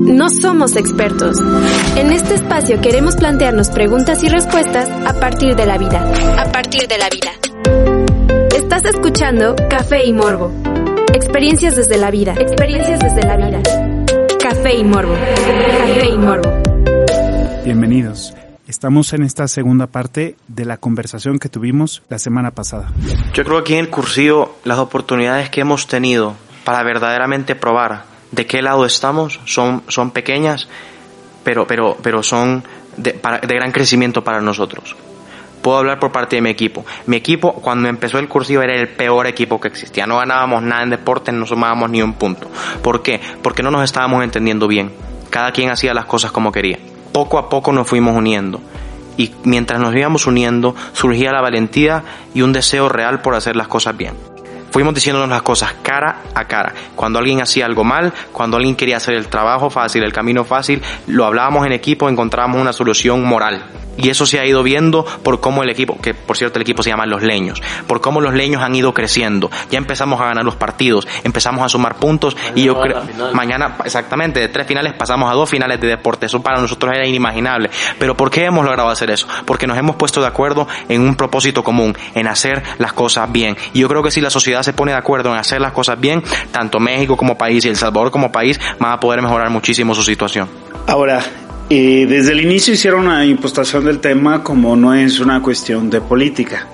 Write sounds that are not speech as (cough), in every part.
No somos expertos. En este espacio queremos plantearnos preguntas y respuestas a partir de la vida. A partir de la vida. Estás escuchando Café y Morbo. Experiencias desde la vida. Experiencias desde la vida. Café y Morbo. Café y Morbo. Bienvenidos. Estamos en esta segunda parte de la conversación que tuvimos la semana pasada. Yo creo que aquí en el cursillo las oportunidades que hemos tenido para verdaderamente probar de qué lado estamos son, son pequeñas, pero, pero, pero son de, de gran crecimiento para nosotros. Puedo hablar por parte de mi equipo. Mi equipo, cuando empezó el cursivo, era el peor equipo que existía. No ganábamos nada en deporte, no sumábamos ni un punto. ¿Por qué? Porque no nos estábamos entendiendo bien. Cada quien hacía las cosas como quería. Poco a poco nos fuimos uniendo. Y mientras nos íbamos uniendo, surgía la valentía y un deseo real por hacer las cosas bien. Fuimos diciéndonos las cosas cara a cara. Cuando alguien hacía algo mal, cuando alguien quería hacer el trabajo fácil, el camino fácil, lo hablábamos en equipo, encontrábamos una solución moral. Y eso se ha ido viendo por cómo el equipo, que por cierto el equipo se llama Los Leños, por cómo los Leños han ido creciendo. Ya empezamos a ganar los partidos, empezamos a sumar puntos mañana y yo creo, mañana exactamente, de tres finales pasamos a dos finales de deporte. Eso para nosotros era inimaginable. Pero ¿por qué hemos logrado hacer eso? Porque nos hemos puesto de acuerdo en un propósito común, en hacer las cosas bien. Y yo creo que si la sociedad se pone de acuerdo en hacer las cosas bien, tanto México como país y El Salvador como país van a poder mejorar muchísimo su situación. Ahora, eh, desde el inicio hicieron una impostación del tema como no es una cuestión de política.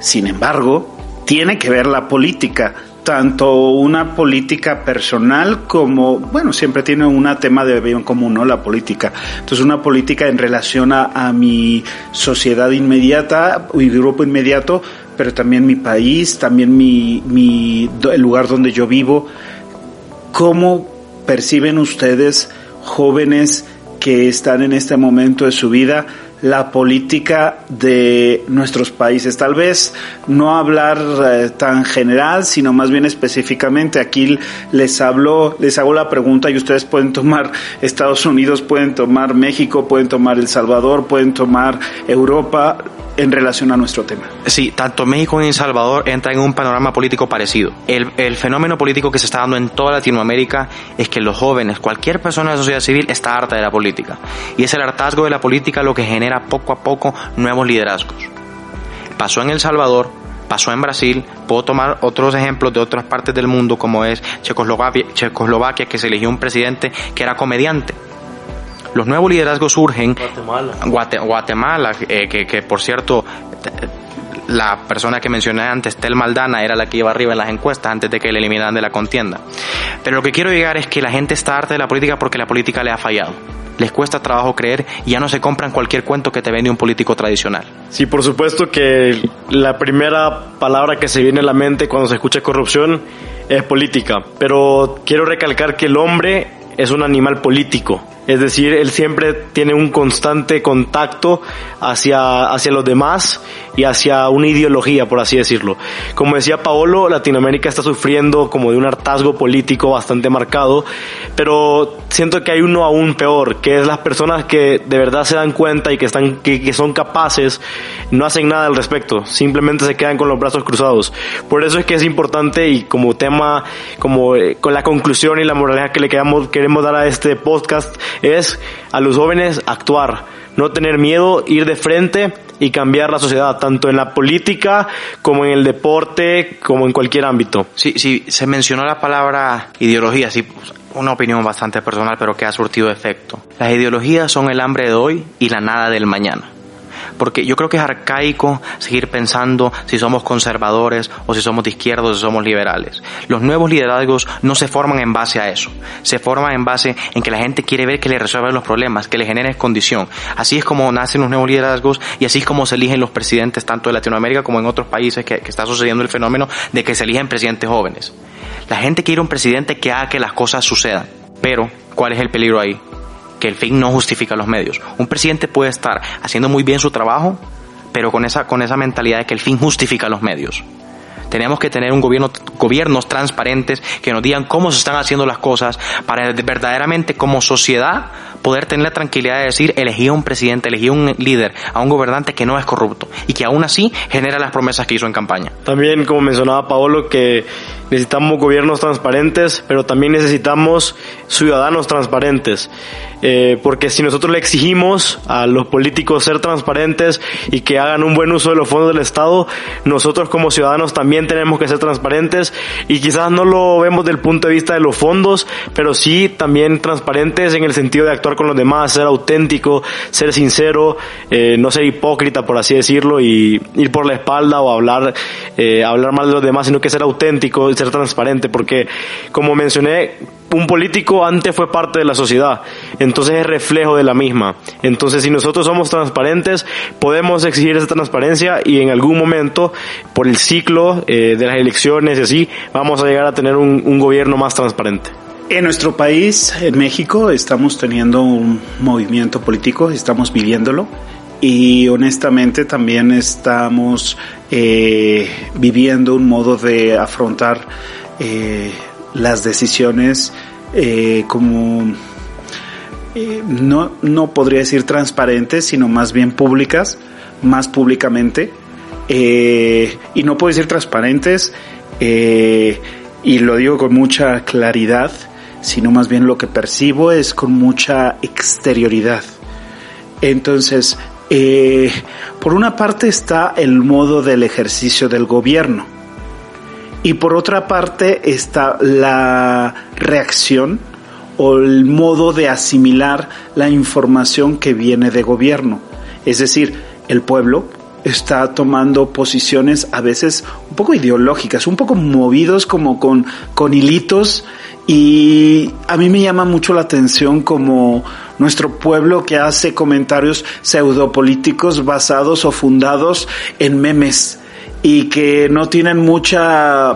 Sin embargo, tiene que ver la política, tanto una política personal como, bueno, siempre tiene un tema de bien común, ¿no? La política. Entonces, una política en relación a, mi sociedad inmediata, mi grupo inmediato, pero también mi país, también mi, mi, el lugar donde yo vivo. ¿Cómo perciben ustedes, jóvenes, que están en este momento de su vida la política de nuestros países. Tal vez no hablar eh, tan general, sino más bien específicamente. Aquí les hablo, les hago la pregunta y ustedes pueden tomar (laughs) Estados Unidos, pueden tomar México, pueden tomar El Salvador, pueden tomar Europa en relación a nuestro tema. Sí, tanto México como El Salvador entran en un panorama político parecido. El, fenómeno político que se está dando en toda Latinoamérica es que los jóvenes, cualquier persona de la sociedad civil está harta de la política. Y es el hartazgo de la política lo que genera poco a poco nuevos liderazgos. Pasó en El Salvador, pasó en Brasil, puedo tomar otros ejemplos de otras partes del mundo como es Checoslovaquia, Checoslovaquia que se eligió un presidente que era comediante los nuevos liderazgos surgen. Guatemala. Guate, Guatemala, eh, que, que, por cierto, la persona que mencioné antes, Tel Maldana, era la que iba arriba en las encuestas antes de que le eliminaran de la contienda. Pero lo que quiero llegar es que la gente está harta de la política porque la política le ha fallado. Les cuesta trabajo creer y ya no se compran cualquier cuento que te vende un político tradicional. Sí, por supuesto que la primera palabra que se viene a la mente cuando se escucha corrupción es política. Pero quiero recalcar que el hombre es un animal político. Es decir, él siempre tiene un constante contacto hacia, hacia los demás y hacia una ideología, por así decirlo. Como decía Paolo, Latinoamérica está sufriendo como de un hartazgo político bastante marcado, pero siento que hay uno aún peor, que es las personas que de verdad se dan cuenta y que, están, que, que son capaces, no hacen nada al respecto, simplemente se quedan con los brazos cruzados. Por eso es que es importante y como tema, como eh, con la conclusión y la moraleja que le queremos, queremos dar a este podcast, es a los jóvenes actuar, no tener miedo, ir de frente y cambiar la sociedad, tanto en la política como en el deporte, como en cualquier ámbito. Sí, sí, se mencionó la palabra ideología, sí, una opinión bastante personal, pero que ha surtido efecto. Las ideologías son el hambre de hoy y la nada del mañana porque yo creo que es arcaico seguir pensando si somos conservadores o si somos de izquierda o si somos liberales. Los nuevos liderazgos no se forman en base a eso, se forman en base en que la gente quiere ver que le resuelvan los problemas, que le generen condición. Así es como nacen los nuevos liderazgos y así es como se eligen los presidentes tanto de Latinoamérica como en otros países que está sucediendo el fenómeno de que se eligen presidentes jóvenes. La gente quiere un presidente que haga que las cosas sucedan. Pero ¿Cuál es el peligro ahí? Que el fin no justifica los medios. Un presidente puede estar haciendo muy bien su trabajo, pero con esa, con esa mentalidad de que el fin justifica los medios. Tenemos que tener un gobierno, gobiernos transparentes que nos digan cómo se están haciendo las cosas para verdaderamente como sociedad poder tener la tranquilidad de decir elegí a un presidente, elegí a un líder, a un gobernante que no es corrupto y que aún así genera las promesas que hizo en campaña. También, como mencionaba Paolo, que necesitamos gobiernos transparentes, pero también necesitamos ciudadanos transparentes. Eh, porque si nosotros le exigimos a los políticos ser transparentes y que hagan un buen uso de los fondos del Estado, nosotros como ciudadanos también tenemos que ser transparentes y quizás no lo vemos del punto de vista de los fondos, pero sí también transparentes en el sentido de actuar con los demás, ser auténtico, ser sincero, eh, no ser hipócrita, por así decirlo, y ir por la espalda o hablar, eh, hablar mal de los demás, sino que ser auténtico y transparente, porque como mencioné, un político antes fue parte de la sociedad, entonces es reflejo de la misma. Entonces, si nosotros somos transparentes, podemos exigir esa transparencia y en algún momento, por el ciclo eh, de las elecciones y así, vamos a llegar a tener un, un gobierno más transparente. En nuestro país, en México, estamos teniendo un movimiento político, estamos viviéndolo y honestamente también estamos eh, viviendo un modo de afrontar eh, las decisiones eh, como no, no podría decir transparentes, sino más bien públicas, más públicamente. Y no puedo decir transparentes, y lo digo con mucha claridad, sino más bien lo que percibo es con mucha exterioridad. Entonces, eh, por una parte está el modo del ejercicio del gobierno y por otra parte está la reacción o el modo de asimilar la información que viene de gobierno. Es decir, el pueblo está tomando posiciones a veces un poco ideológicas, un poco movidos como con, con hilitos. Y a mí me llama mucho la atención como nuestro pueblo que hace comentarios pseudopolíticos basados o fundados en memes y que no tienen mucho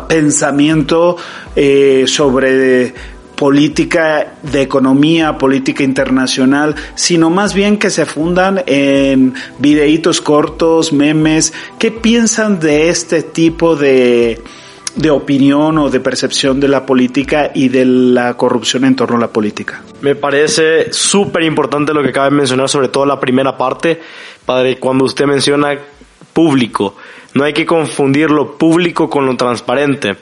pensamiento eh, sobre política de economía, política internacional, sino más bien que se fundan en videitos cortos, memes. ¿Qué piensan de este tipo de, de opinión o de percepción de la política y de la corrupción en torno a la política? Me parece súper importante lo que acaba de mencionar, sobre todo la primera parte, padre, cuando usted menciona público. No hay que confundir lo público con lo transparente.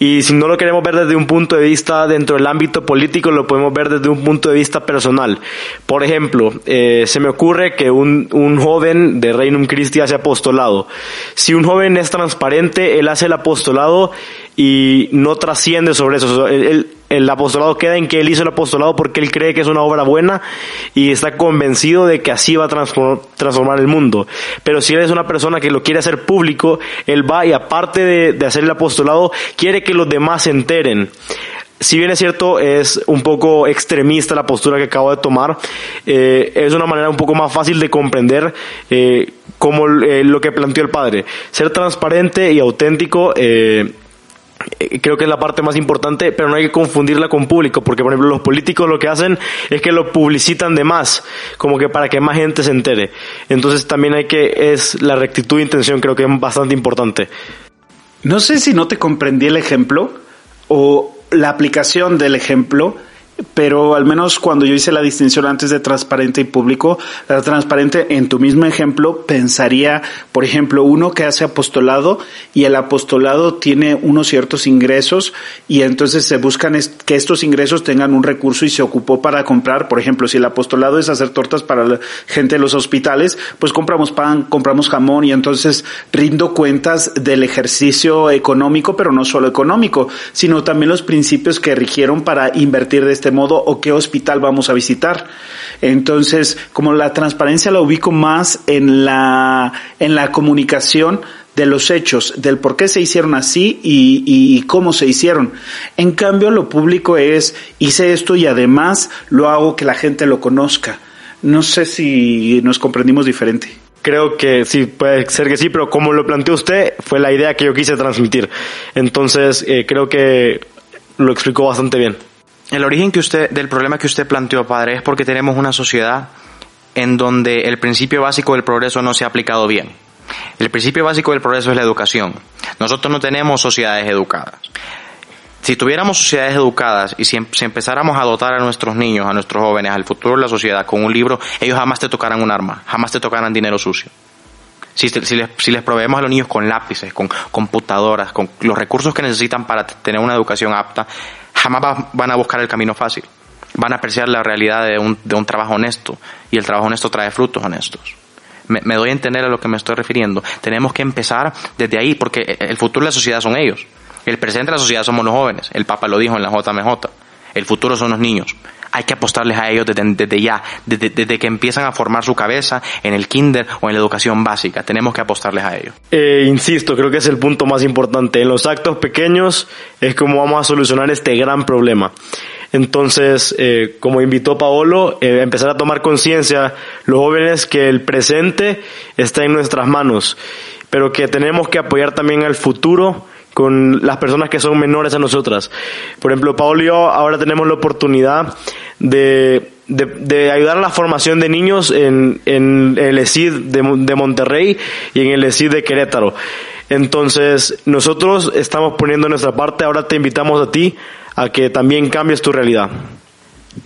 Y si no lo queremos ver desde un punto de vista dentro del ámbito político, lo podemos ver desde un punto de vista personal. Por ejemplo, eh, se me ocurre que un, un joven de Reino Christi hace apostolado. Si un joven es transparente, él hace el apostolado y no trasciende sobre eso. El, el, apostolado queda en que él hizo el apostolado porque él cree que es una obra buena y está convencido de que así va a transform, transformar el mundo. Pero si él es una persona que lo quiere hacer público, él va y aparte de, de hacer el apostolado, quiere que los demás se enteren si bien es cierto, es un poco extremista la postura que acabo de tomar, eh, es una manera un poco más fácil de comprender eh, como eh, lo que planteó el padre. Ser transparente y auténtico creo que es la parte más importante, pero no hay que confundirla con público, porque por ejemplo los políticos lo que hacen es que lo publicitan de más, como que para que más gente se entere. Entonces también hay que, es la rectitud de intención, creo que es bastante importante. No sé si no te comprendí el ejemplo o la aplicación del ejemplo, pero al menos cuando yo hice la distinción antes de transparente y público, la transparente en tu mismo ejemplo pensaría, por ejemplo, uno que hace apostolado y el apostolado tiene unos ciertos ingresos y entonces se buscan que estos ingresos tengan un recurso y se ocupó para comprar, por ejemplo, si el apostolado es hacer tortas para la gente de los hospitales, pues compramos pan, compramos jamón y entonces rindo cuentas del ejercicio económico, pero no solo económico, sino también los principios que rigieron para invertir de este modo o qué hospital vamos a visitar. Entonces, como la transparencia la ubico más en la, en la comunicación de los hechos, del por qué se hicieron así y, cómo se hicieron. En cambio, lo público es, hice esto y además lo hago que la gente lo conozca. No sé si nos comprendimos diferente. Creo que sí, puede ser que sí, pero como lo planteó usted, fue la idea que yo quise transmitir. Entonces, eh, creo que lo explicó bastante bien. El origen que usted, del problema que usted planteó, padre, es porque tenemos una sociedad en donde el principio básico del progreso no se ha aplicado bien. El principio básico del progreso es la educación. Nosotros no tenemos sociedades educadas. Si tuviéramos sociedades educadas y si, em, empezáramos a dotar a nuestros niños, a nuestros jóvenes, al futuro de la sociedad con un libro, ellos jamás te tocarán un arma, jamás te tocarán dinero sucio. Si, les, si les proveemos a los niños con lápices, con computadoras, con los recursos que necesitan para tener una educación apta, jamás van a buscar el camino fácil. Van a apreciar la realidad de un, de un trabajo honesto y el trabajo honesto trae frutos honestos. Me, me, doy a entender a lo que me estoy refiriendo. Tenemos que empezar desde ahí porque el futuro de la sociedad son ellos. El presente de la sociedad somos los jóvenes. El Papa lo dijo en la JMJ. El futuro son los niños. Hay que apostarles a ellos desde, ya, desde, que empiezan a formar su cabeza en el kinder o en la educación básica. Tenemos que apostarles a ellos. Eh, insisto, creo que es el punto más importante. En los actos pequeños es como vamos a solucionar este gran problema. Entonces, eh, como invitó Paolo, eh, empezar a tomar conciencia los jóvenes que el presente está en nuestras manos, pero que tenemos que apoyar también al futuro con las personas que son menores a nosotras. Por ejemplo, Paolo y yo ahora tenemos la oportunidad de, de, ayudar a la formación de niños en, en el ESID de, de Monterrey y en el ESID de Querétaro. Entonces, nosotros estamos poniendo nuestra parte, ahora te invitamos a ti a que también cambies tu realidad.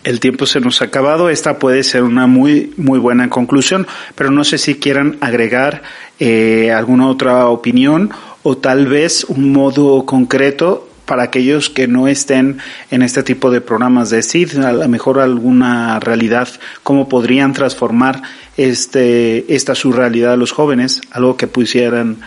El tiempo se nos ha acabado. Esta puede ser una muy, muy buena conclusión, pero no sé si quieran agregar eh, alguna otra opinión o tal vez un modo concreto para aquellos que no estén en este tipo de programas de CID, a lo mejor alguna realidad, cómo podrían transformar este, esta su realidad a los jóvenes, algo que pusieran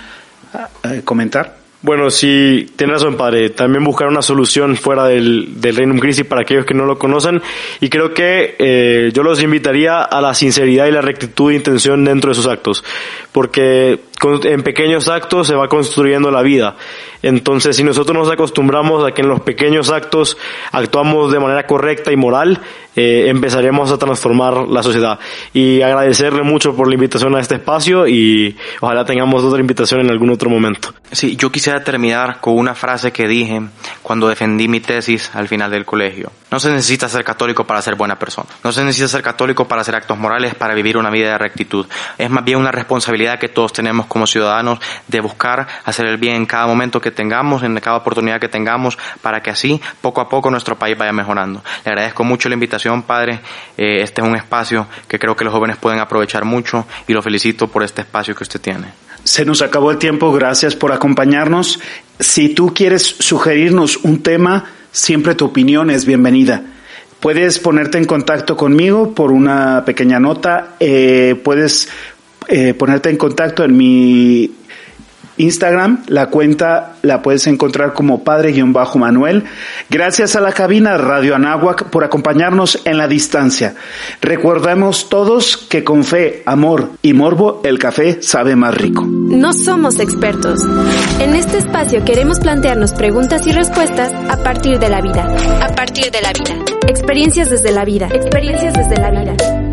eh, comentar. Bueno, sí, tiene razón, padre. También buscar una solución fuera del, del Reino Crisis para aquellos que no lo conocen. Y creo que eh, yo los invitaría a la sinceridad y la rectitud de intención dentro de sus actos. Porque en pequeños actos se va construyendo la vida. Entonces, si nosotros nos acostumbramos a que en los pequeños actos actuamos de manera correcta y moral, eh, empezaremos a transformar la sociedad. Y agradecerle mucho por la invitación a este espacio y ojalá tengamos otra invitación en algún otro momento. Sí, yo quisiera terminar con una frase que dije cuando defendí mi tesis al final del colegio. No se necesita ser católico para ser buena persona. No se necesita ser católico para hacer actos morales, para vivir una vida de rectitud. Es más bien una responsabilidad que todos tenemos como ciudadanos de buscar hacer el bien en cada momento que tengamos, en cada oportunidad que tengamos, para que así poco a poco nuestro país vaya mejorando. Le agradezco mucho la invitación, padre. Eh, este es un espacio que creo que los jóvenes pueden aprovechar mucho y lo felicito por este espacio que usted tiene. Se nos acabó el tiempo, gracias por acompañarnos. Si tú quieres sugerirnos un tema, siempre tu opinión es bienvenida. Puedes ponerte en contacto conmigo por una pequeña nota, eh, puedes eh, ponerte en contacto en mi Instagram, la cuenta la puedes encontrar como padre-manuel. Gracias a la cabina Radio Anáhuac por acompañarnos en la distancia. Recordemos todos que con fe, amor y morbo el café sabe más rico. No somos expertos. En este espacio queremos plantearnos preguntas y respuestas a partir de la vida. A partir de la vida. Experiencias desde la vida. Experiencias desde la vida.